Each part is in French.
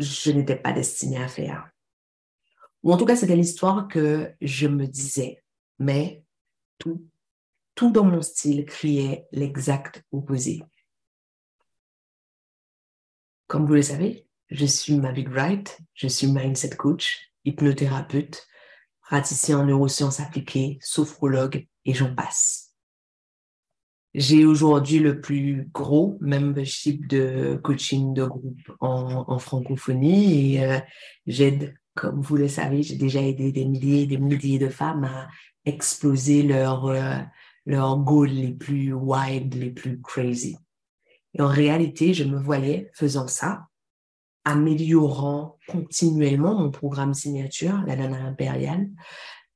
je n'étais pas destinée à faire. Ou en tout cas, c'était l'histoire que je me disais, mais tout, tout dans mon style criait l'exact opposé. Comme vous le savez, je suis Mavic Wright, je suis mindset coach, hypnothérapeute, praticien en neurosciences appliquées, sophrologue et j'en passe. J'ai aujourd'hui le plus gros membership de coaching de groupe en, francophonie et euh, j'aide comme vous le savez, j'ai déjà aidé des milliers et des milliers de femmes à exploser leurs euh, leurs goals les plus wild, les plus crazy. Et en réalité, je me voyais faisant ça, améliorant continuellement mon programme signature, la Nana impériale,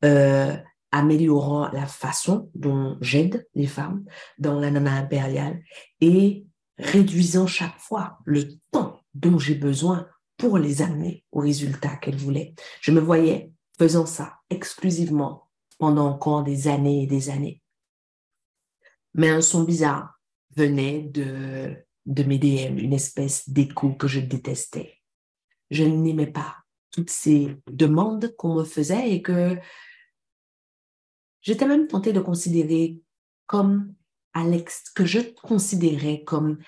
euh, améliorant la façon dont j'aide les femmes dans la Nana impériale et réduisant chaque fois le temps dont j'ai besoin pour les amener au résultat qu'elle voulait. Je me voyais faisant ça exclusivement pendant encore des années et des années. Mais un son bizarre venait de, de mes DM, une espèce d'écho que je détestais. Je n'aimais pas toutes ces demandes qu'on me faisait et que j'étais même tentée de considérer comme Alex, que je considérais comme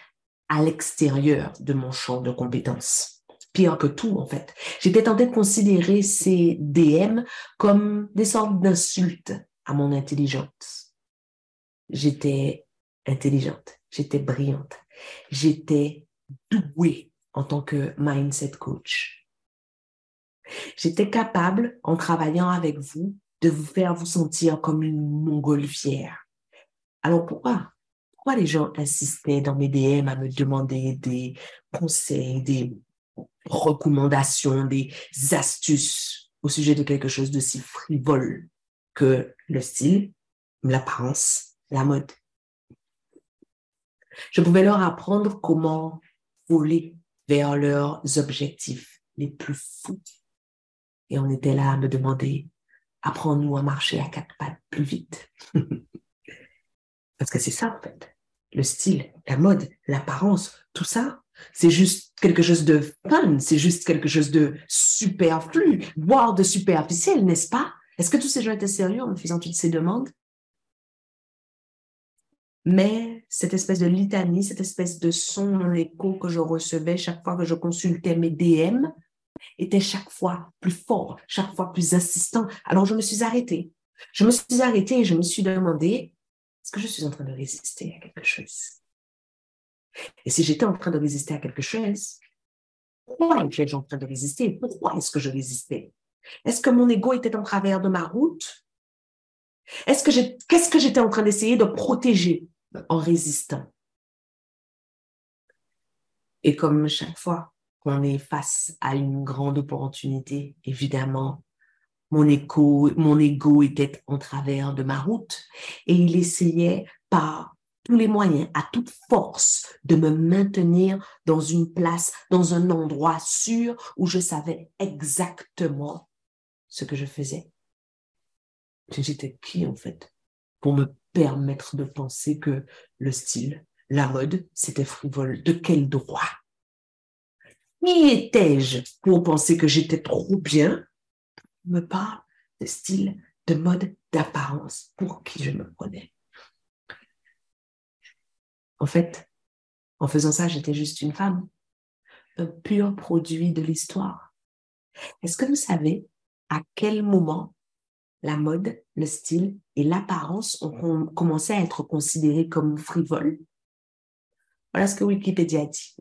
à l'extérieur de mon champ de compétences pire que tout, en fait. J'étais tentée de considérer ces DM comme des sortes d'insultes à mon intelligence. J'étais intelligente, j'étais brillante, j'étais douée en tant que mindset coach. J'étais capable, en travaillant avec vous, de vous faire vous sentir comme une montgolfière. Alors pourquoi? Pourquoi les gens insistaient dans mes DM à me demander des conseils, des recommandations, des astuces au sujet de quelque chose de si frivole que le style, l'apparence, la mode? Je pouvais leur apprendre comment voler vers leurs objectifs les plus fous. Et on était là à me demander, apprends-nous à marcher à quatre pattes plus vite. Parce que c'est ça, en fait. Le style, la mode, l'apparence, tout ça, c'est juste quelque chose de fun, c'est juste quelque chose de superflu, voire de superficiel, n'est-ce pas? Est-ce que tous ces gens étaient sérieux en me faisant toutes ces demandes? Mais cette espèce de litanie, cette espèce de son dans l'écho que je recevais chaque fois que je consultais mes DM était chaque fois plus fort, chaque fois plus insistant. Alors je me suis arrêtée. Je me suis arrêtée et je me suis demandé, est-ce que je suis en train de résister à quelque chose? Et si j'étais en train de résister à quelque chose, pourquoi étais-je en train de résister? Pourquoi est-ce que je résistais? Est-ce que mon ego était en travers de ma route? Est-ce que qu'est-ce que j'étais en train d'essayer de protéger en résistant? Et comme chaque fois qu'on est face à une grande opportunité, évidemment, mon ego, mon était en travers de ma route et il essayait par tous les moyens, à toute force, de me maintenir dans une place, dans un endroit sûr où je savais exactement ce que je faisais. J'étais qui en fait pour me permettre de penser que le style, la mode, c'était frivole. De quel droit? Qui étais-je pour penser que j'étais trop bien? Me parle de style, de mode, d'apparence, pour qui je me prenais. En fait, en faisant ça, j'étais juste une femme, un pur produit de l'histoire. Est-ce que vous savez à quel moment la mode, le style et l'apparence ont commencé à être considérés comme frivoles? Voilà ce que Wikipédia dit.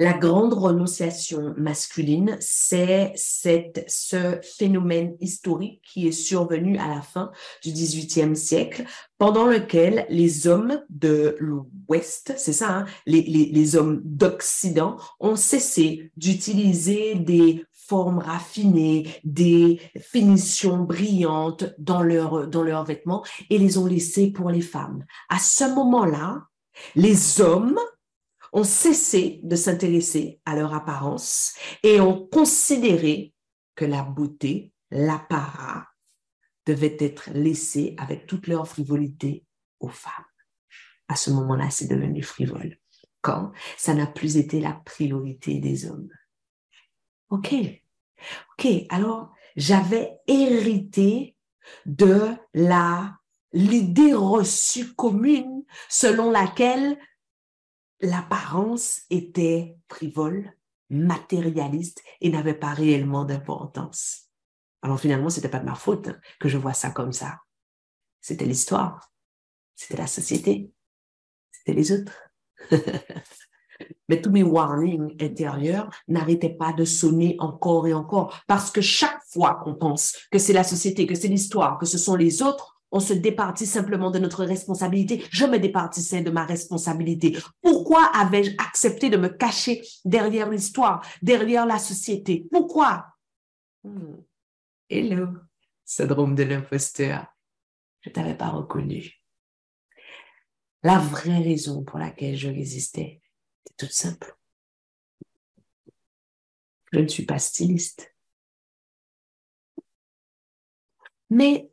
La grande renonciation masculine, c'est ce phénomène historique qui est survenu à la fin du 18e siècle, pendant lequel les hommes de l'Ouest, c'est ça, hein, les, hommes d'Occident, ont cessé d'utiliser des formes raffinées, des finitions brillantes dans, leur, dans leurs vêtements et les ont laissés pour les femmes. À ce moment-là, les hommes ont cessé de s'intéresser à leur apparence et ont considéré que la beauté, l'apparat, devait être laissé avec toute leur frivolité aux femmes. À ce moment-là, c'est devenu frivole. Quand ça n'a plus été la priorité des hommes. OK. OK. Alors, j'avais hérité de la l'idée reçue commune selon laquelle l'apparence était frivole, matérialiste et n'avait pas réellement d'importance. Alors finalement, c'était pas de ma faute que je vois ça comme ça. C'était l'histoire, c'était la société, c'était les autres. Mais tous mes warnings intérieurs n'arrêtaient pas de sonner encore et encore parce que chaque fois qu'on pense que c'est la société, que c'est l'histoire, que ce sont les autres, on se départit simplement de notre responsabilité. Je me départissais de ma responsabilité. Pourquoi avais-je accepté de me cacher derrière l'histoire, derrière la société? Pourquoi? Hmm. Hello, syndrome de l'imposteur. Je t'avais pas reconnu. La vraie raison pour laquelle je résistais est toute simple. Je ne suis pas styliste. Mais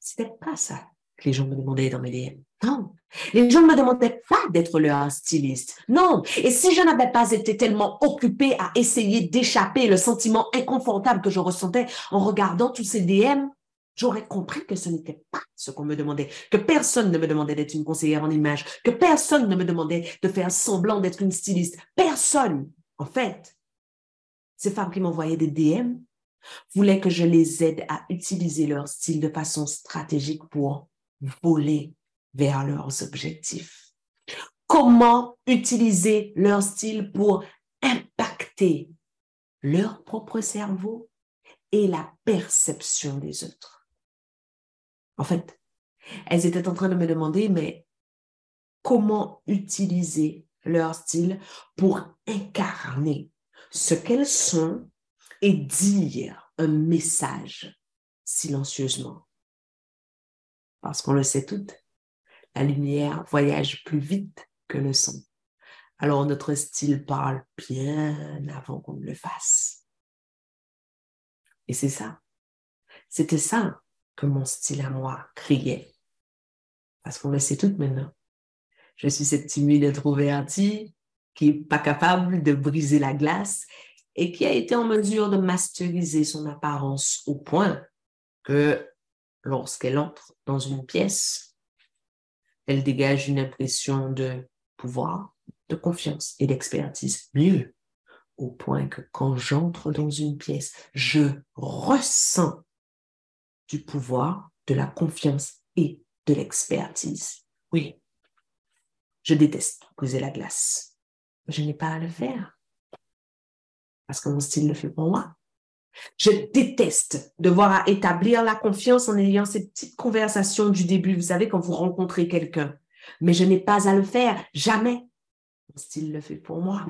c'était pas ça que les gens me demandaient dans mes DM. Non. Les gens ne me demandaient pas d'être leur styliste. Non. Et si je n'avais pas été tellement occupée à essayer d'échapper le sentiment inconfortable que je ressentais en regardant tous ces DM, j'aurais compris que ce n'était pas ce qu'on me demandait, que personne ne me demandait d'être une conseillère en image, que personne ne me demandait de faire semblant d'être une styliste. Personne. En fait, ces femmes qui m'envoyaient des DM voulaient que je les aide à utiliser leur style de façon stratégique pour voler vers leurs objectifs. Comment utiliser leur style pour impacter leur propre cerveau et la perception des autres? En fait, elles étaient en train de me demander, mais comment utiliser leur style pour incarner ce qu'elles sont et dire un message silencieusement. Parce qu'on le sait toutes, la lumière voyage plus vite que le son. Alors notre style parle bien avant qu'on ne le fasse. Et c'est ça. C'était ça que mon style à moi criait. Parce qu'on le sait toutes maintenant. Je suis cette timide introvertie qui n'est pas capable de briser la glace et qui a été en mesure de masteriser son apparence au point que lorsqu'elle entre dans une pièce, elle dégage une impression de pouvoir, de confiance et d'expertise. Mieux, au point que quand j'entre dans une pièce, je ressens du pouvoir, de la confiance et de l'expertise. Oui, je déteste briser la glace. Je n'ai pas à le faire parce que mon style le fait pour moi. Je déteste devoir établir la confiance en ayant ces petites conversations du début, vous savez, quand vous rencontrez quelqu'un. Mais je n'ai pas à le faire, jamais. Mon style le fait pour moi.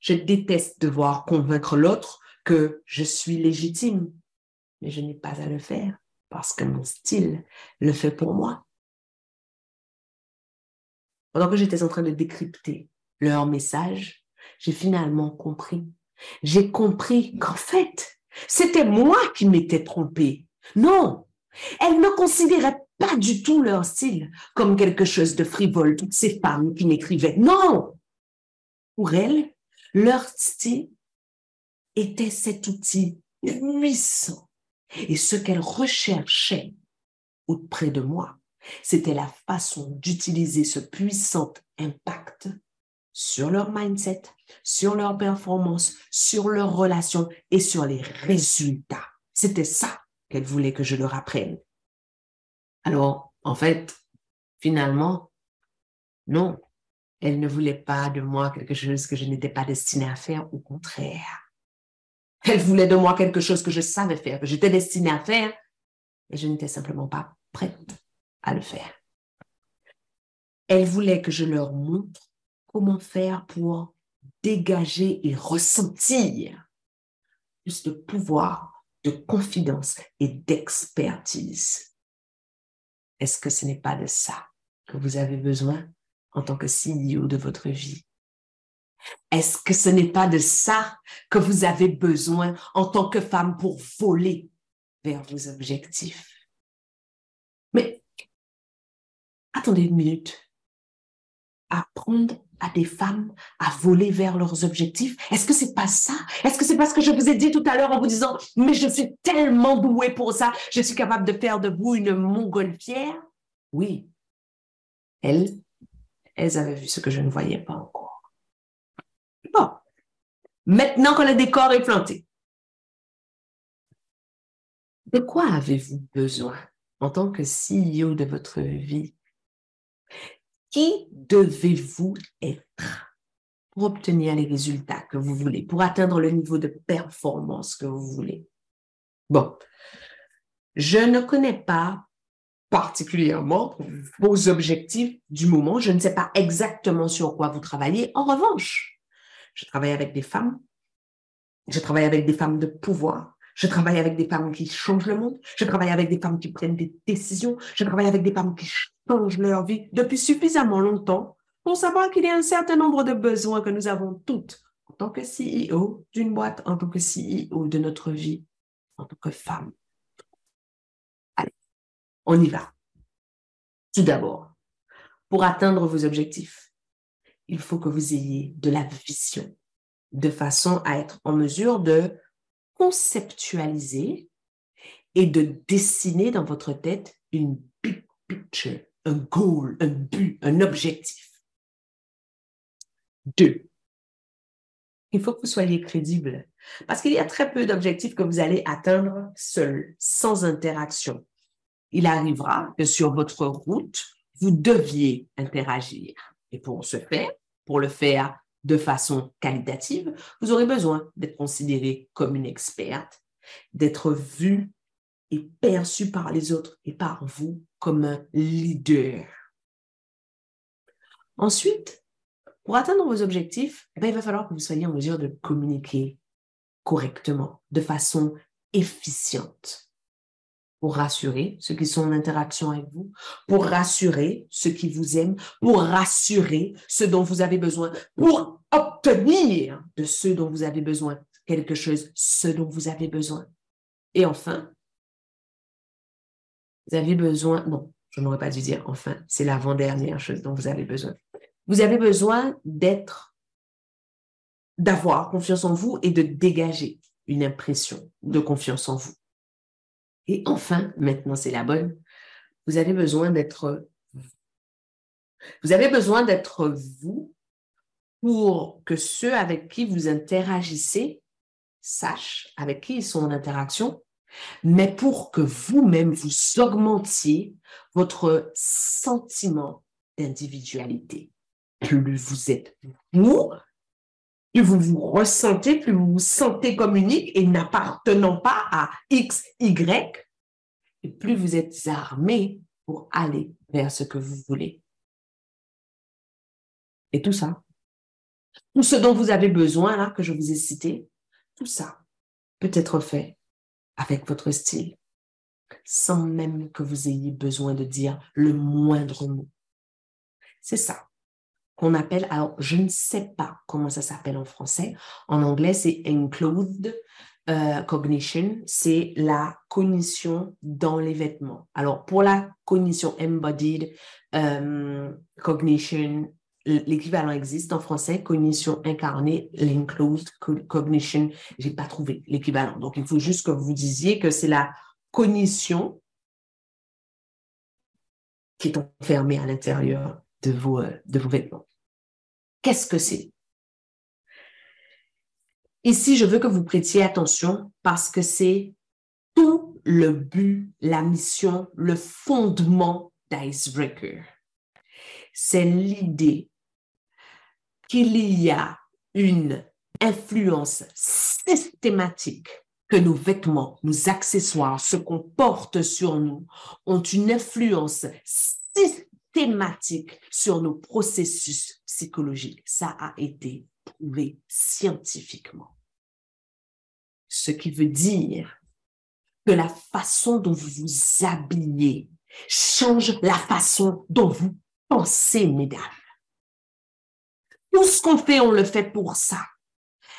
Je déteste devoir convaincre l'autre que je suis légitime, mais je n'ai pas à le faire parce que mon style le fait pour moi. Pendant que j'étais en train de décrypter leur message, j'ai finalement compris j'ai compris qu'en fait, c'était moi qui m'étais trompée. Non, elles ne considéraient pas du tout leur style comme quelque chose de frivole, toutes ces femmes qui m'écrivaient. Non, pour elles, leur style était cet outil puissant. Et ce qu'elles recherchaient auprès de moi, c'était la façon d'utiliser ce puissant impact sur leur mindset, sur leur performance, sur leurs relations et sur les résultats. C'était ça qu'elle voulait que je leur apprenne. Alors, en fait, finalement, non, Elle ne voulait pas de moi quelque chose que je n'étais pas destinée à faire, au contraire. Elle voulait de moi quelque chose que je savais faire, que j'étais destinée à faire, et je n'étais simplement pas prête à le faire. Elle voulait que je leur montre comment faire pour dégager et ressentir plus de pouvoir, de confidence et d'expertise. Est-ce que ce n'est pas de ça que vous avez besoin en tant que CEO de votre vie? Est-ce que ce n'est pas de ça que vous avez besoin en tant que femme pour voler vers vos objectifs? Mais attendez une minute. Apprendre à des femmes à voler vers leurs objectifs? Est-ce que c'est pas ça? Est-ce que c'est pas ce que je vous ai dit tout à l'heure en vous disant, mais je suis tellement douée pour ça, je suis capable de faire de vous une montgolfière? Oui. Elles, elles avaient vu ce que je ne voyais pas encore. Bon. Maintenant que le décor est planté, de quoi avez-vous besoin en tant que CEO de votre vie? Qui devez-vous être pour obtenir les résultats que vous voulez, pour atteindre le niveau de performance que vous voulez? Bon, je ne connais pas particulièrement vos objectifs du moment. Je ne sais pas exactement sur quoi vous travaillez. En revanche, je travaille avec des femmes. Je travaille avec des femmes de pouvoir. Je travaille avec des femmes qui changent le monde. Je travaille avec des femmes qui prennent des décisions. Je travaille avec des femmes qui changent leur vie depuis suffisamment longtemps pour savoir qu'il y a un certain nombre de besoins que nous avons toutes en tant que CEO d'une boîte, en tant que CEO de notre vie, en tant que femme. Allez, on y va. Tout d'abord, pour atteindre vos objectifs, il faut que vous ayez de la vision de façon à être en mesure de conceptualiser et de dessiner dans votre tête une big picture, un goal, un but, un objectif. Deux, il faut que vous soyez crédible parce qu'il y a très peu d'objectifs que vous allez atteindre seul, sans interaction. Il arrivera que sur votre route, vous deviez interagir. Et pour ce faire, pour le faire de façon qualitative, vous aurez besoin d'être considéré comme une experte, d'être vu et perçu par les autres et par vous comme un leader. Ensuite, pour atteindre vos objectifs, ben, il va falloir que vous soyez en mesure de communiquer correctement, de façon efficiente, pour rassurer ceux qui sont en interaction avec vous, pour rassurer ceux qui vous aiment, pour rassurer ceux dont vous avez besoin, pour obtenir de ceux dont vous avez besoin quelque chose, ce dont vous avez besoin. Et enfin, vous avez besoin, non, je n'aurais pas dû dire enfin, c'est l'avant-dernière chose dont vous avez besoin. Vous avez besoin d'être, d'avoir confiance en vous et de dégager une impression de confiance en vous. Et enfin, maintenant c'est la bonne, vous avez besoin d'être vous avez besoin d'être vous pour que ceux avec qui vous interagissez sachent avec qui ils sont en interaction, mais pour que vous-même vous augmentiez votre sentiment d'individualité. Plus vous êtes vous, plus vous vous ressentez, plus vous vous sentez comme unique et n'appartenant pas à X, Y, et plus vous êtes armé pour aller vers ce que vous voulez. Et tout ça, tout ce dont vous avez besoin, là, que je vous ai cité, tout ça peut être fait avec votre style, sans même que vous ayez besoin de dire le moindre mot. C'est ça qu'on appelle, alors je ne sais pas comment ça s'appelle en français, en anglais c'est enclosed euh, cognition, c'est la cognition dans les vêtements. Alors pour la cognition embodied euh, cognition, l'équivalent existe en français, cognition incarnée, l'enclosed cognition, j'ai pas trouvé l'équivalent. Donc il faut juste que vous disiez que c'est la cognition qui est enfermée à l'intérieur de vos, euh, de vos vêtements. Qu'est-ce que c'est? Ici, je veux que vous prêtiez attention parce que c'est tout le but, la mission, le fondement d'Icebreaker. C'est l'idée qu'il y a une influence systématique que nos vêtements, nos accessoires, ce qu'on porte sur nous, ont une influence systématique sur nos processus psychologiques. Ça a été prouvé scientifiquement. Ce qui veut dire que la façon dont vous vous habillez change la façon dont vous pensez, mesdames. Tout ce qu'on fait, on le fait pour ça.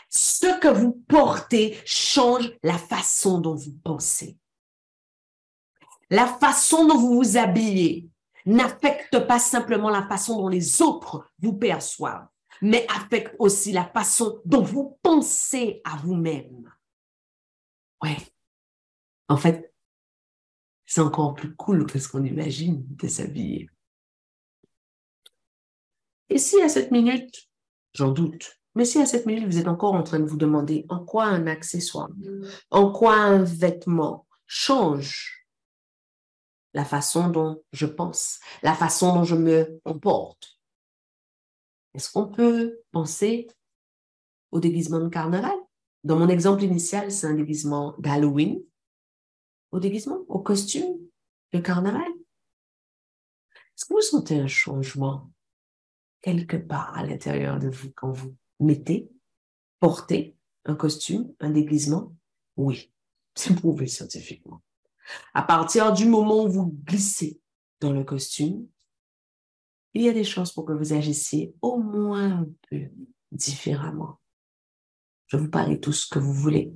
Ce que vous portez change la façon dont vous pensez. La façon dont vous vous habillez n'affecte pas simplement la façon dont les autres vous perçoivent, mais affecte aussi la façon dont vous pensez à vous-même. Ouais. En fait, c'est encore plus cool que ce qu'on imagine de s'habiller. Et si à cette minute, j'en doute, mais si à cette minute, vous êtes encore en train de vous demander en quoi un accessoire, en quoi un vêtement change la façon dont je pense, la façon dont je me comporte, est-ce qu'on peut penser au déguisement de carnaval? Dans mon exemple initial, c'est un déguisement d'Halloween. Au déguisement, au costume de carnaval? Est-ce que vous sentez un changement? Quelque part à l'intérieur de vous quand vous mettez, portez un costume, un déguisement? Oui, c'est prouvé scientifiquement. À partir du moment où vous glissez dans le costume, il y a des chances pour que vous agissiez au moins un peu différemment. Je vous parle tout ce que vous voulez.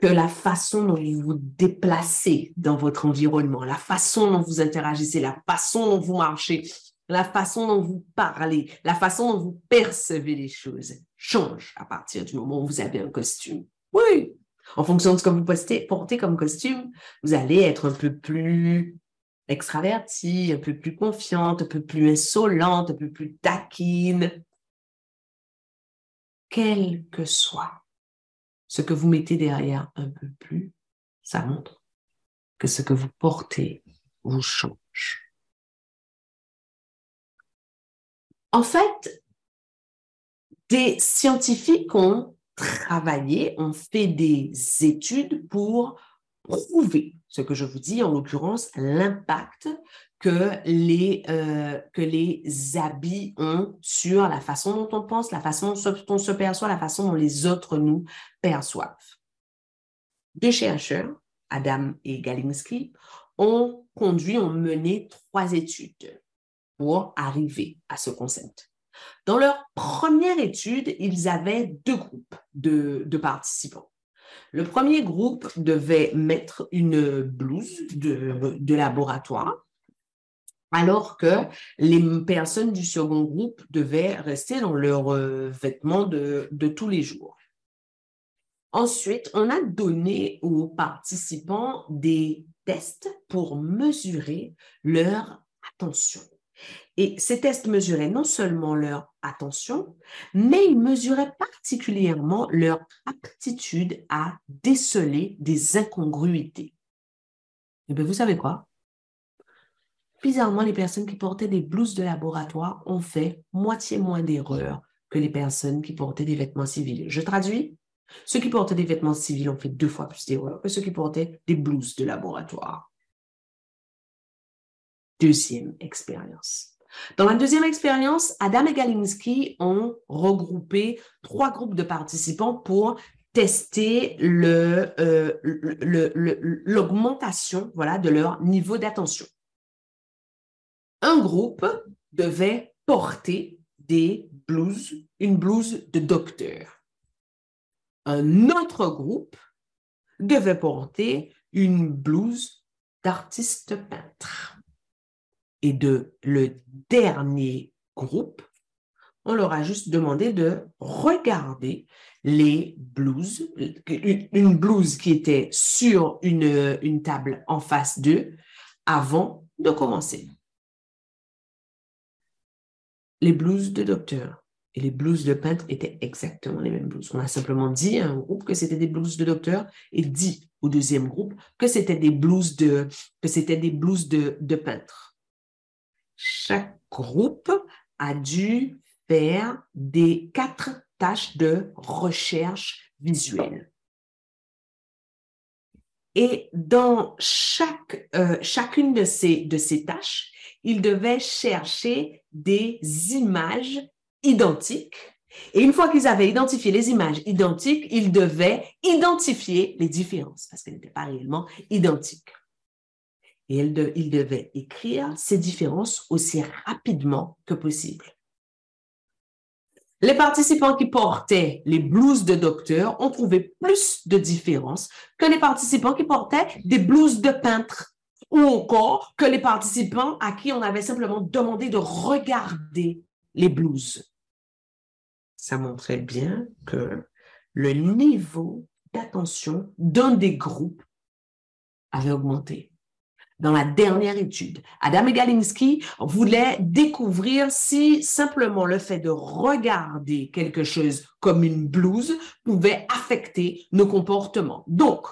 Que la façon dont vous vous déplacez dans votre environnement, la façon dont vous interagissez, la façon dont vous marchez, la façon dont vous parlez, la façon dont vous percevez les choses change à partir du moment où vous avez un costume. Oui, en fonction de ce que vous portez comme costume, vous allez être un peu plus extravertie, un peu plus confiante, un peu plus insolente, un peu plus taquine. Quel que soit ce que vous mettez derrière un peu plus, ça montre que ce que vous portez vous change. En fait, des scientifiques ont travaillé, ont fait des études pour prouver ce que je vous dis, en l'occurrence, l'impact que les, euh, que les habits ont sur la façon dont on pense, la façon dont on se perçoit, la façon dont les autres nous perçoivent. Deux chercheurs, Adam et Galinsky, ont conduit, ont mené trois études arriver à ce concept. Dans leur première étude, ils avaient deux groupes de participants. Le premier groupe devait mettre une blouse de, laboratoire, alors que les personnes du second groupe devaient rester dans leurs euh, vêtements de tous les jours. Ensuite, on a donné aux participants des tests pour mesurer leur attention. Et ces tests mesuraient non seulement leur attention, mais ils mesuraient particulièrement leur aptitude à déceler des incongruités. Et eh bien, vous savez quoi? Bizarrement, les personnes qui portaient des blouses de laboratoire ont fait moitié moins d'erreurs que les personnes qui portaient des vêtements civils. Je traduis. Ceux qui portaient des vêtements civils ont fait deux fois plus d'erreurs que ceux qui portaient des blouses de laboratoire. Deuxième expérience. Dans la deuxième expérience, Adam et Galinsky ont regroupé trois groupes de participants pour tester euh, l'augmentation voilà, de leur niveau d'attention. Un groupe devait porter des blouses, une blouse de docteur. Un autre groupe devait porter une blouse d'artiste peintre et de le dernier groupe, on leur a juste demandé de regarder les blouses, une blouse qui était sur une, une table en face d'eux avant de commencer. Les blouses de docteur et les blouses de peintre étaient exactement les mêmes blouses. On a simplement dit à un groupe que c'était des blouses de docteur et dit au deuxième groupe que c'était des blouses de, que c'était des blouses de, de peintre chaque groupe a dû faire des quatre tâches de recherche visuelle. Et dans chaque, euh, chacune de ces, de ces tâches, il devait chercher des images identiques. Et une fois qu'ils avaient identifié les images identiques, ils devaient identifier les différences parce qu'elles n'étaient pas réellement identiques. Et ils devaient écrire ces différences aussi rapidement que possible. Les participants qui portaient les blouses de docteur ont trouvé plus de différences que les participants qui portaient des blouses de peintre ou encore que les participants à qui on avait simplement demandé de regarder les blouses. Ça montrait bien que le niveau d'attention d'un des groupes avait augmenté dans la dernière étude. Adam Galinsky voulait découvrir si simplement le fait de regarder quelque chose comme une blouse pouvait affecter nos comportements. Donc,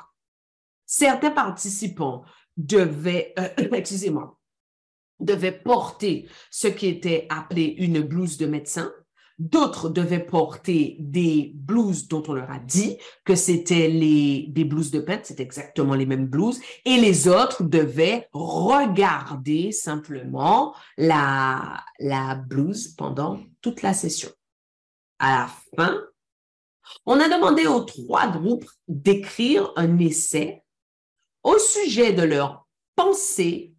certains participants devaient, euh, excusez-moi, devaient porter ce qui était appelé une blouse de médecin D'autres devaient porter des blouses dont on leur a dit que c'était les, des blouses de peintre, c'est exactement les mêmes blouses. Et les autres devaient regarder simplement la, la blouse pendant toute la session. À la fin, on a demandé aux trois groupes d'écrire un essai au sujet de leur pensée,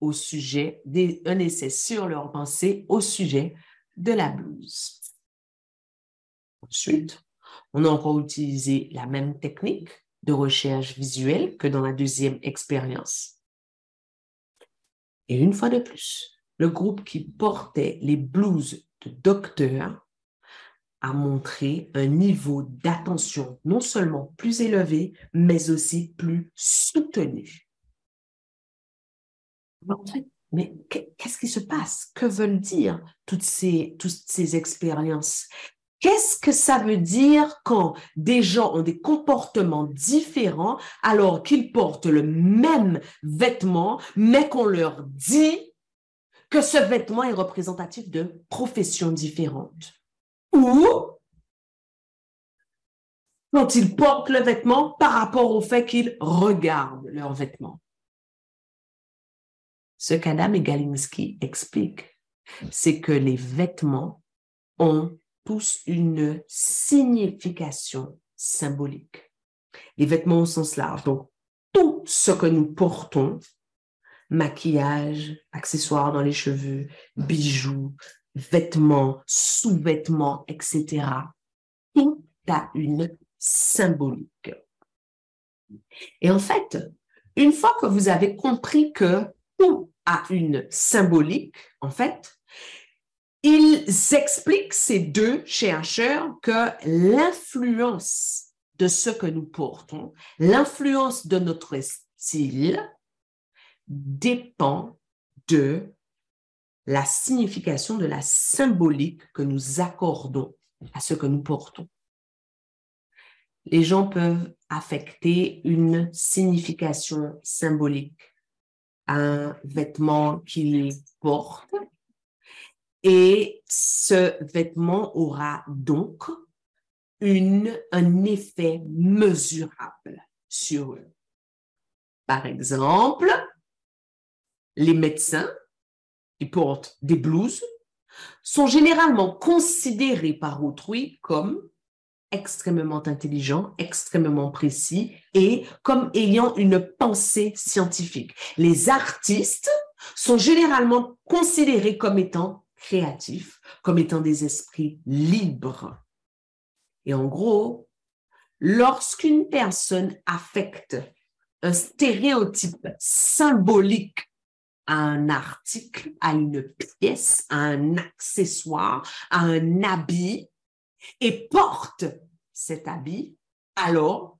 au sujet, des, un essai sur leur pensée au sujet de la blouse. Ensuite, on a encore utilisé la même technique de recherche visuelle que dans la deuxième expérience. Et une fois de plus, le groupe qui portait les blouses de docteur a montré un niveau d'attention non seulement plus élevé, mais aussi plus soutenu. Mais qu'est-ce qui se passe? Que veulent dire toutes ces, expériences? Qu'est-ce que ça veut dire quand des gens ont des comportements différents alors qu'ils portent le même vêtement, mais qu'on leur dit que ce vêtement est représentatif de professions différentes? Ou quand ils portent le vêtement par rapport au fait qu'ils regardent leur vêtement? Ce qu'Adam et Galinsky expliquent, c'est que les vêtements ont tous une signification symbolique. Les vêtements au sens large, donc tout ce que nous portons, maquillage, accessoires dans les cheveux, bijoux, vêtements, sous-vêtements, etc., tout a une symbolique. Et en fait, une fois que vous avez compris que tout à une symbolique, en fait, ils expliquent, ces deux chercheurs, que l'influence de ce que nous portons, l'influence de notre style dépend de la signification de la symbolique que nous accordons à ce que nous portons. Les gens peuvent affecter une signification symbolique un vêtement qu'il porte et ce vêtement aura donc une, un effet mesurable sur eux. Par exemple, les médecins qui portent des blouses sont généralement considérés par autrui comme extrêmement intelligent, extrêmement précis et comme ayant une pensée scientifique. Les artistes sont généralement considérés comme étant créatifs, comme étant des esprits libres. Et en gros, lorsqu'une personne affecte un stéréotype symbolique à un article, à une pièce, à un accessoire, à un habit, et porte cet habit, alors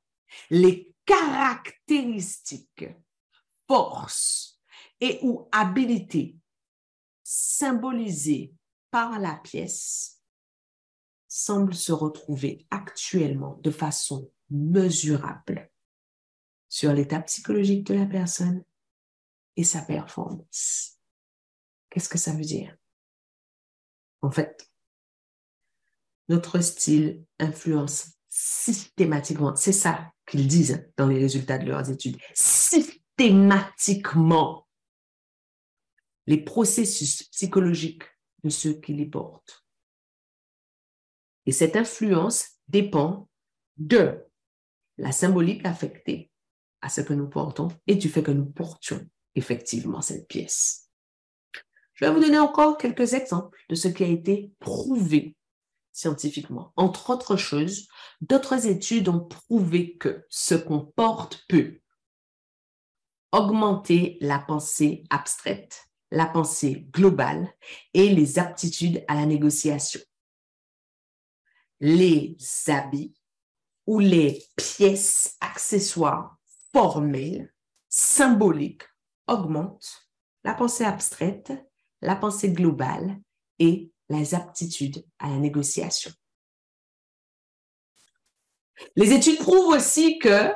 les caractéristiques, forces et ou habilités symbolisées par la pièce semblent se retrouver actuellement de façon mesurable sur l'état psychologique de la personne et sa performance. Qu'est-ce que ça veut dire? En fait, notre style influence systématiquement, c'est ça qu'ils disent dans les résultats de leurs études, systématiquement les processus psychologiques de ceux qui les portent. Et cette influence dépend de la symbolique affectée à ce que nous portons et du fait que nous portions effectivement cette pièce. Je vais vous donner encore quelques exemples de ce qui a été prouvé scientifiquement. Entre autres choses, d'autres études ont prouvé que ce qu'on porte peut augmenter la pensée abstraite, la pensée globale et les aptitudes à la négociation. Les habits ou les pièces accessoires formelles, symboliques, augmentent la pensée abstraite, la pensée globale et les aptitudes à la négociation. Les études prouvent aussi que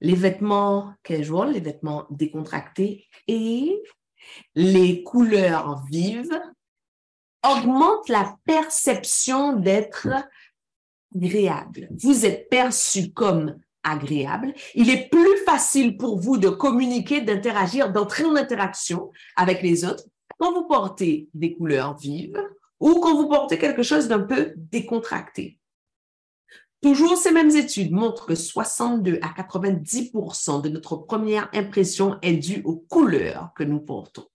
les vêtements casual, les vêtements décontractés et les couleurs vives augmentent la perception d'être agréable. Vous êtes perçu comme agréable. Il est plus facile pour vous de communiquer, d'interagir, d'entrer en interaction avec les autres quand vous portez des couleurs vives ou quand vous portez quelque chose d'un peu décontracté. Toujours ces mêmes études montrent que 62 à 90% de notre première impression est due aux couleurs que nous portons.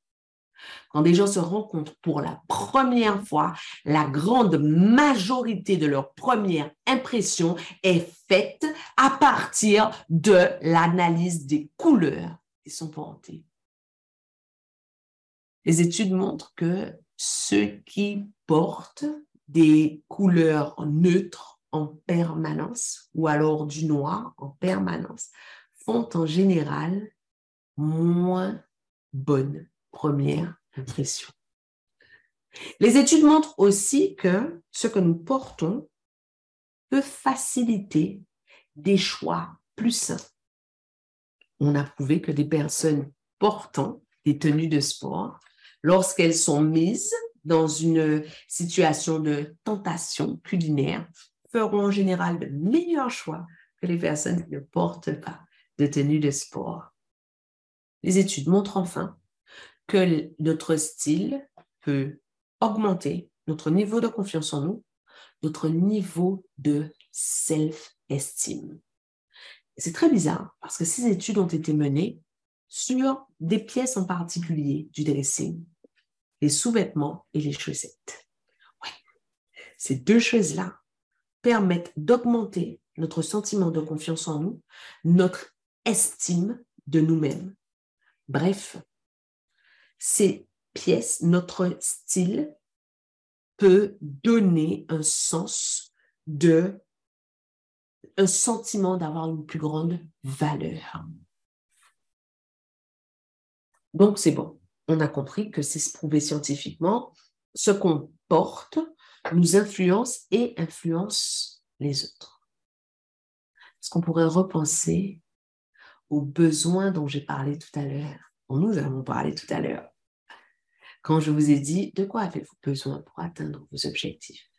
Quand des gens se rencontrent pour la première fois, la grande majorité de leur première impression est faite à partir de l'analyse des couleurs qui sont portées. Les études montrent que ceux qui portent des couleurs neutres en permanence ou alors du noir en permanence font en général moins bonne première impression. Les études montrent aussi que ce que nous portons peut faciliter des choix plus sains. On a prouvé que des personnes portant des tenues de sport, lorsqu'elles sont mises dans une situation de tentation culinaire, feront en général de meilleurs choix que les personnes qui ne portent pas de tenue de sport. Les études montrent enfin que notre style peut augmenter notre niveau de confiance en nous, notre niveau de self-estime. C'est très bizarre parce que ces études ont été menées sur des pièces en particulier du dressing, les sous-vêtements et les chaussettes. Ouais. Ces deux choses-là permettent d'augmenter notre sentiment de confiance en nous, notre estime de nous-mêmes. Bref, ces pièces, notre style peut donner un sens de, un sentiment d'avoir une plus grande valeur. Donc, c'est bon. On a compris que c'est prouvé scientifiquement. Ce qu'on porte nous influence et influence les autres. Est-ce qu'on pourrait repenser aux besoins dont j'ai parlé tout à l'heure, dont nous avons parlé tout à l'heure, quand je vous ai dit de quoi avez-vous besoin pour atteindre vos objectifs?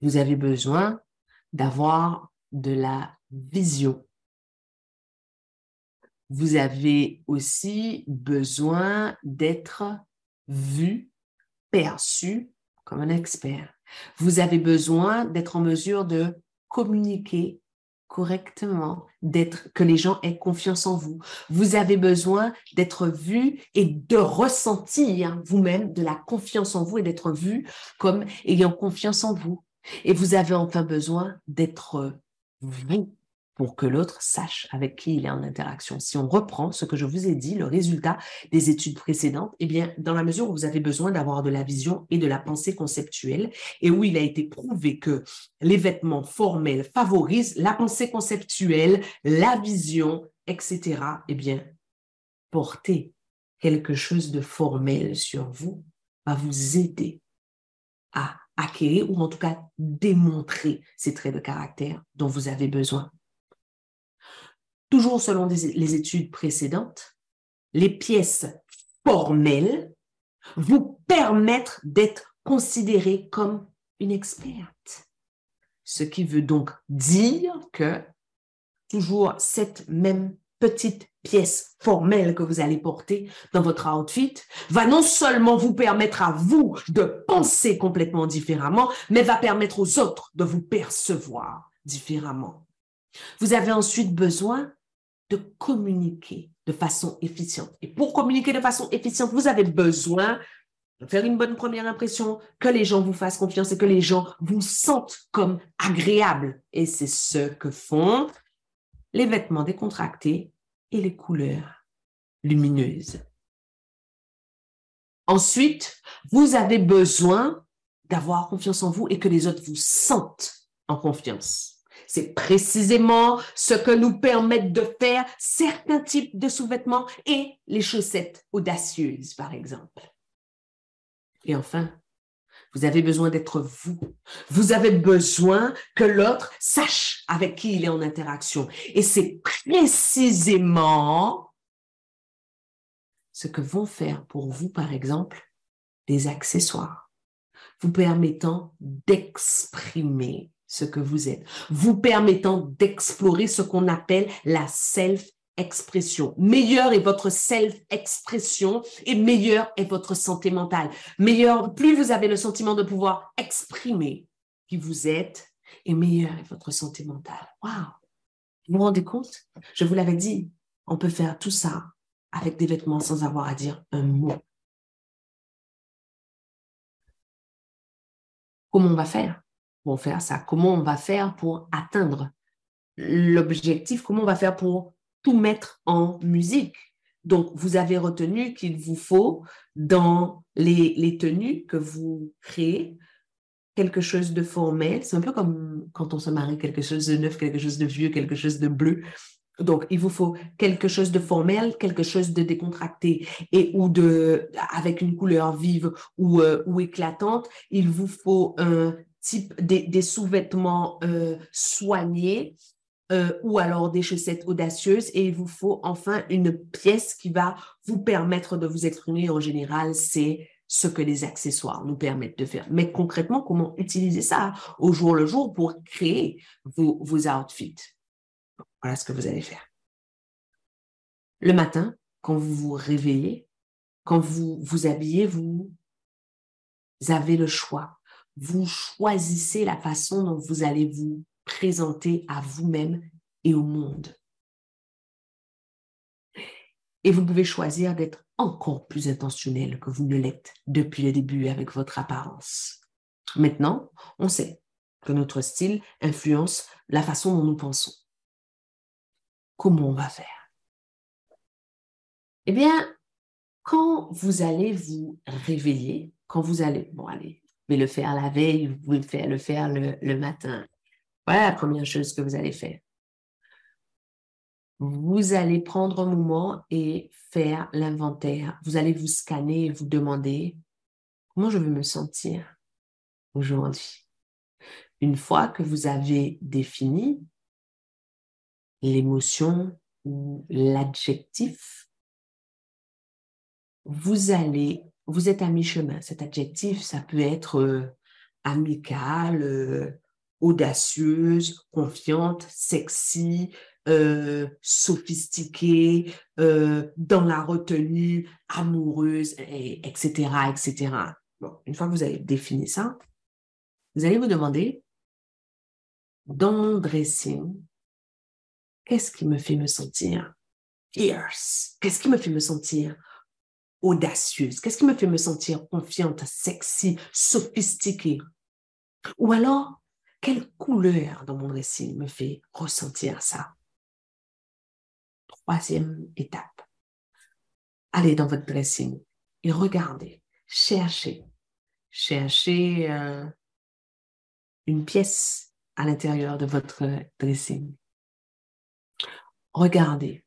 Vous avez besoin d'avoir de la vision. Vous avez aussi besoin d'être vu, perçu comme un expert. Vous avez besoin d'être en mesure de communiquer correctement, d'être que les gens aient confiance en vous. Vous avez besoin d'être vu et de ressentir vous-même de la confiance en vous et d'être vu comme ayant confiance en vous. Et vous avez enfin besoin d'être vous pour que l'autre sache avec qui il est en interaction. Si on reprend ce que je vous ai dit, le résultat des études précédentes, eh bien, dans la mesure où vous avez besoin d'avoir de la vision et de la pensée conceptuelle, et où il a été prouvé que les vêtements formels favorisent la pensée conceptuelle, la vision, etc., eh bien, porter quelque chose de formel sur vous va vous aider à acquérir ou en tout cas démontrer ces traits de caractère dont vous avez besoin toujours selon les études précédentes, les pièces formelles vous permettre d'être considéré comme une experte. Ce qui veut donc dire que toujours cette même petite pièce formelle que vous allez porter dans votre outfit va non seulement vous permettre à vous de penser complètement différemment, mais va permettre aux autres de vous percevoir différemment. Vous avez ensuite besoin de communiquer de façon efficiente. Et pour communiquer de façon efficiente, vous avez besoin de faire une bonne première impression, que les gens vous fassent confiance et que les gens vous sentent comme agréable. Et c'est ce que font les vêtements décontractés et les couleurs lumineuses. Ensuite, vous avez besoin d'avoir confiance en vous et que les autres vous sentent en confiance. C'est précisément ce que nous permettent de faire certains types de sous-vêtements et les chaussettes audacieuses, par exemple. Et enfin, vous avez besoin d'être vous. Vous avez besoin que l'autre sache avec qui il est en interaction. Et c'est précisément ce que vont faire pour vous, par exemple, des accessoires, vous permettant d'exprimer ce que vous êtes, vous permettant d'explorer ce qu'on appelle la self expression. Meilleure est votre self-expression et meilleure est votre santé mentale. Meilleur, plus vous avez le sentiment de pouvoir exprimer qui vous êtes, et meilleure est votre santé mentale. Waouh! Vous vous rendez compte? Je vous l'avais dit, on peut faire tout ça avec des vêtements sans avoir à dire un mot. Comment on va faire? Pour faire ça? Comment on va faire pour atteindre l'objectif? Comment on va faire pour tout mettre en musique? Donc, vous avez retenu qu'il vous faut, dans les, les, tenues que vous créez, quelque chose de formel. C'est un peu comme quand on se marie, quelque chose de neuf, quelque chose de vieux, quelque chose de bleu. Donc, il vous faut quelque chose de formel, quelque chose de décontracté et ou de avec une couleur vive ou, euh, ou éclatante. Il vous faut un type des, des sous-vêtements euh, soignés euh, ou alors des chaussettes audacieuses et il vous faut enfin une pièce qui va vous permettre de vous exprimer. En général, c'est ce que les accessoires nous permettent de faire. Mais concrètement, comment utiliser ça au jour le jour pour créer vos, vos outfits? Voilà ce que vous allez faire. Le matin, quand vous vous réveillez, quand vous vous habillez, vous avez le choix. Vous choisissez la façon dont vous allez vous présenter à vous-même et au monde. Et vous pouvez choisir d'être encore plus intentionnel que vous ne l'êtes depuis le début avec votre apparence. Maintenant, on sait que notre style influence la façon dont nous pensons. Comment on va faire? Eh bien, quand vous allez vous réveiller, quand vous allez, bon allez, le faire la veille, vous pouvez le faire le, faire le, le matin, voilà la première chose que vous allez faire. Vous allez prendre un moment et faire l'inventaire. Vous allez vous scanner et vous demander comment je veux me sentir aujourd'hui? Une fois que vous avez défini l'émotion ou l'adjectif, vous allez, vous êtes à mi-chemin. Cet adjectif, ça peut être euh, amical, euh, audacieuse, confiante, sexy, euh, sophistiquée, euh, dans la retenue, amoureuse, et, etc., etc. Bon, une fois que vous avez défini ça, vous allez vous demander, dans mon dressing, qu'est-ce qui me fait me sentir fierce? Qu'est-ce qui me fait me sentir audacieuse? Qu'est-ce qui me fait me sentir confiante, sexy, sophistiquée? Ou alors, quelle couleur dans mon dressing me fait ressentir ça? Troisième étape. Allez dans votre dressing et regardez, cherchez, cherchez euh, une pièce à l'intérieur de votre dressing. Regardez,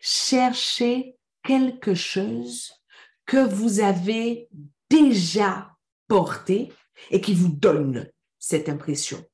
cherchez quelque chose que vous avez déjà porté et qui vous donne cette impression.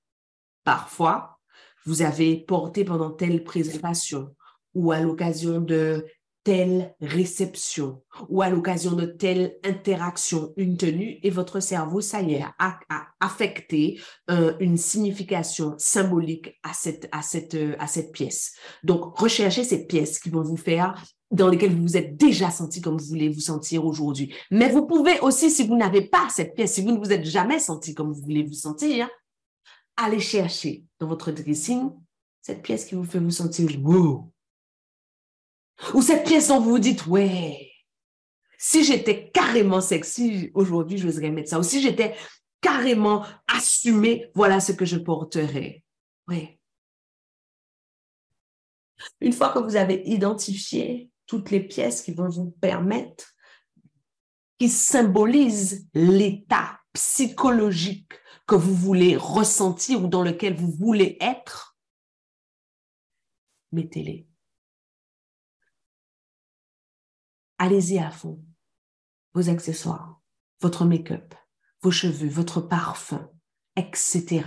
Parfois, vous avez porté pendant telle présentation ou à l'occasion de telle réception ou à l'occasion de telle interaction, une tenue, et votre cerveau, ça y est, a, affecté euh, une signification symbolique à cette, euh, à cette pièce. Donc, recherchez ces pièces qui vont vous faire dans lesquelles vous vous êtes déjà senti comme vous voulez vous sentir aujourd'hui. Mais vous pouvez aussi, si vous n'avez pas cette pièce, si vous ne vous êtes jamais senti comme vous voulez vous sentir, aller chercher dans votre dressing cette pièce qui vous fait vous sentir wow, ou cette pièce dont vous vous dites, ouais, si j'étais carrément sexy, aujourd'hui, je j'oserais mettre ça. Ou si j'étais carrément assumée, voilà ce que je porterais. Oui. Une fois que vous avez identifié toutes les pièces qui vont vous permettre, qui symbolisent l'état psychologique que vous voulez ressentir ou dans lequel vous voulez être, mettez-les allez-y à fond. Vos accessoires, votre make-up, vos cheveux, votre parfum, etc.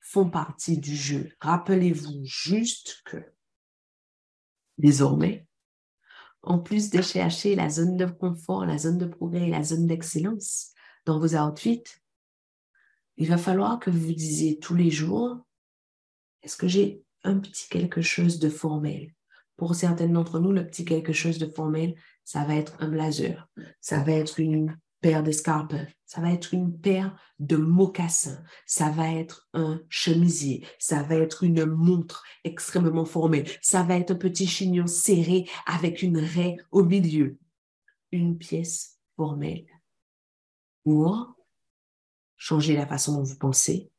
font partie du jeu. Rappelez-vous juste que désormais, en plus de chercher la zone de confort, la zone de progrès la zone d'excellence dans vos outfits, il va falloir que vous disiez tous les jours, est-ce que j'ai un petit quelque chose de formel? Pour certaines d'entre nous, le petit quelque chose de formel, ça va être un blazer, ça va être une paire d'escarpes, ça va être une paire de mocassins, ça va être un chemisier, ça va être une montre extrêmement formée, ça va être un petit chignon serré avec une raie au milieu, une pièce formelle. Ou changer la façon dont vous pensez,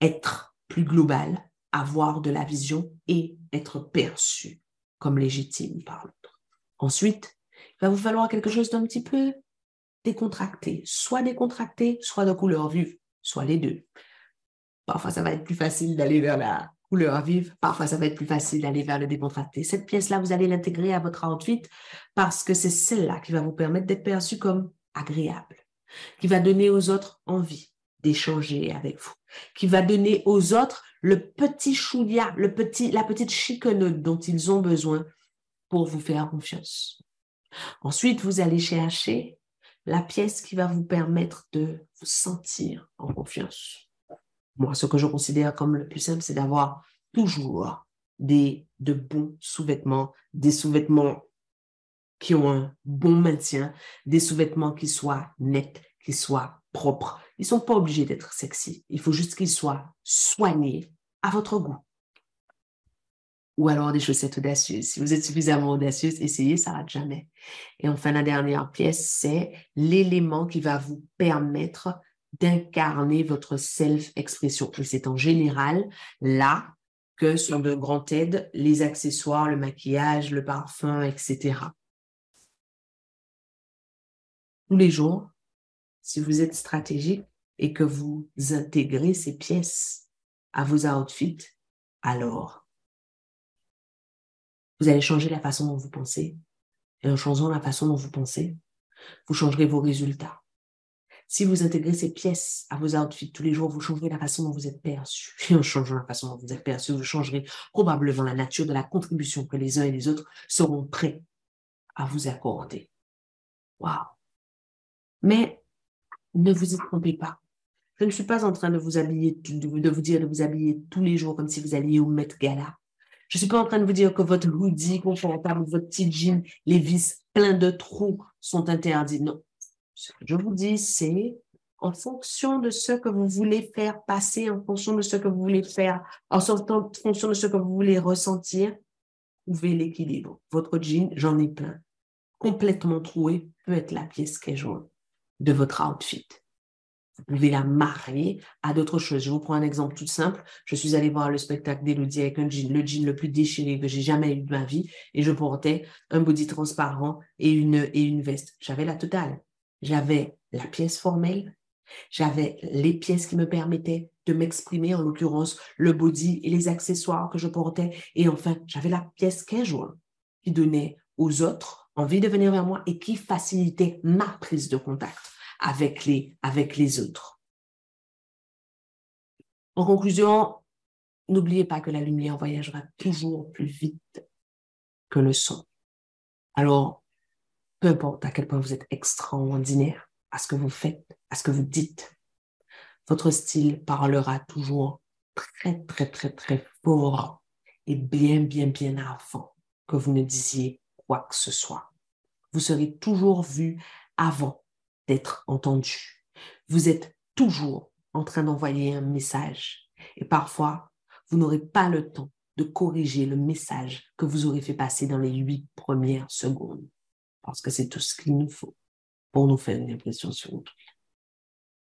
être plus global, avoir de la vision et être perçu comme légitime par l'autre. Ensuite, il va vous falloir quelque chose d'un petit peu décontracté, soit décontracté, soit de couleur vive, soit les deux. Parfois, ça va être plus facile d'aller vers la couleur vive, parfois, ça va être plus facile d'aller vers le décontracté. Cette pièce-là, vous allez l'intégrer à votre outfit parce que c'est celle-là qui va vous permettre d'être perçu comme agréable, qui va donner aux autres envie d'échanger avec vous, qui va donner aux autres le petit chouïa, le petit, la petite chiquenaude dont ils ont besoin pour vous faire confiance. Ensuite, vous allez chercher la pièce qui va vous permettre de vous sentir en confiance. Moi, ce que je considère comme le plus simple, c'est d'avoir toujours des, de bons sous-vêtements, des sous-vêtements qui ont un bon maintien, des sous-vêtements qui soient nets, qui soient propres. Ils ne sont pas obligés d'être sexy. Il faut juste qu'ils soient soignés à votre goût ou alors des chaussettes audacieuses. Si vous êtes suffisamment audacieuse, essayez, ça rate jamais. Et enfin, la dernière pièce, c'est l'élément qui va vous permettre d'incarner votre self-expression. Et c'est en général là que sont de grandes aides les accessoires, le maquillage, le parfum, etc. Tous les jours, si vous êtes stratégique et que vous intégrez ces pièces à vos outfits, alors vous allez changer la façon dont vous pensez. Et en changeant la façon dont vous pensez, vous changerez vos résultats. Si vous intégrez ces pièces à vos outfits tous les jours, vous changerez la façon dont vous êtes perçu. Et en changeant la façon dont vous êtes perçu, vous changerez probablement la nature de la contribution que les uns et les autres seront prêts à vous accorder. Waouh! Mais ne vous y trompez pas. Je ne suis pas en train de vous habiller, de vous dire de vous habiller tous les jours comme si vous alliez au Met Gala. Je ne suis pas en train de vous dire que votre hoodie confortable, votre petit jean, les vis pleins de trous sont interdits. Non. Ce que je vous dis, c'est en fonction de ce que vous voulez faire passer, en fonction de ce que vous voulez faire, en fonction de ce que vous voulez ressentir, trouvez l'équilibre. Votre jean, j'en ai plein. Complètement troué peut être la pièce qui est jaune de votre outfit. Vous pouvez la marier à d'autres choses. Je vous prends un exemple tout simple. Je suis allée voir le spectacle d'Elodie avec un jean, le jean le plus déchiré que j'ai jamais eu de ma vie, et je portais un body transparent et une, et une veste. J'avais la totale. J'avais la pièce formelle, j'avais les pièces qui me permettaient de m'exprimer, en l'occurrence le body et les accessoires que je portais, et enfin, j'avais la pièce casual qui donnait aux autres envie de venir vers moi et qui facilitait ma prise de contact avec les, avec les autres. En conclusion, n'oubliez pas que la lumière voyagera toujours plus vite que le son. Alors, peu importe à quel point vous êtes extraordinaire à ce que vous faites, à ce que vous dites, votre style parlera toujours très, très, très, très fort et bien, bien, bien avant que vous ne disiez quoi que ce soit. Vous serez toujours vu avant d'être entendu. Vous êtes toujours en train d'envoyer un message et parfois, vous n'aurez pas le temps de corriger le message que vous aurez fait passer dans les huit premières secondes parce que c'est tout ce qu'il nous faut pour nous faire une impression sur autrui.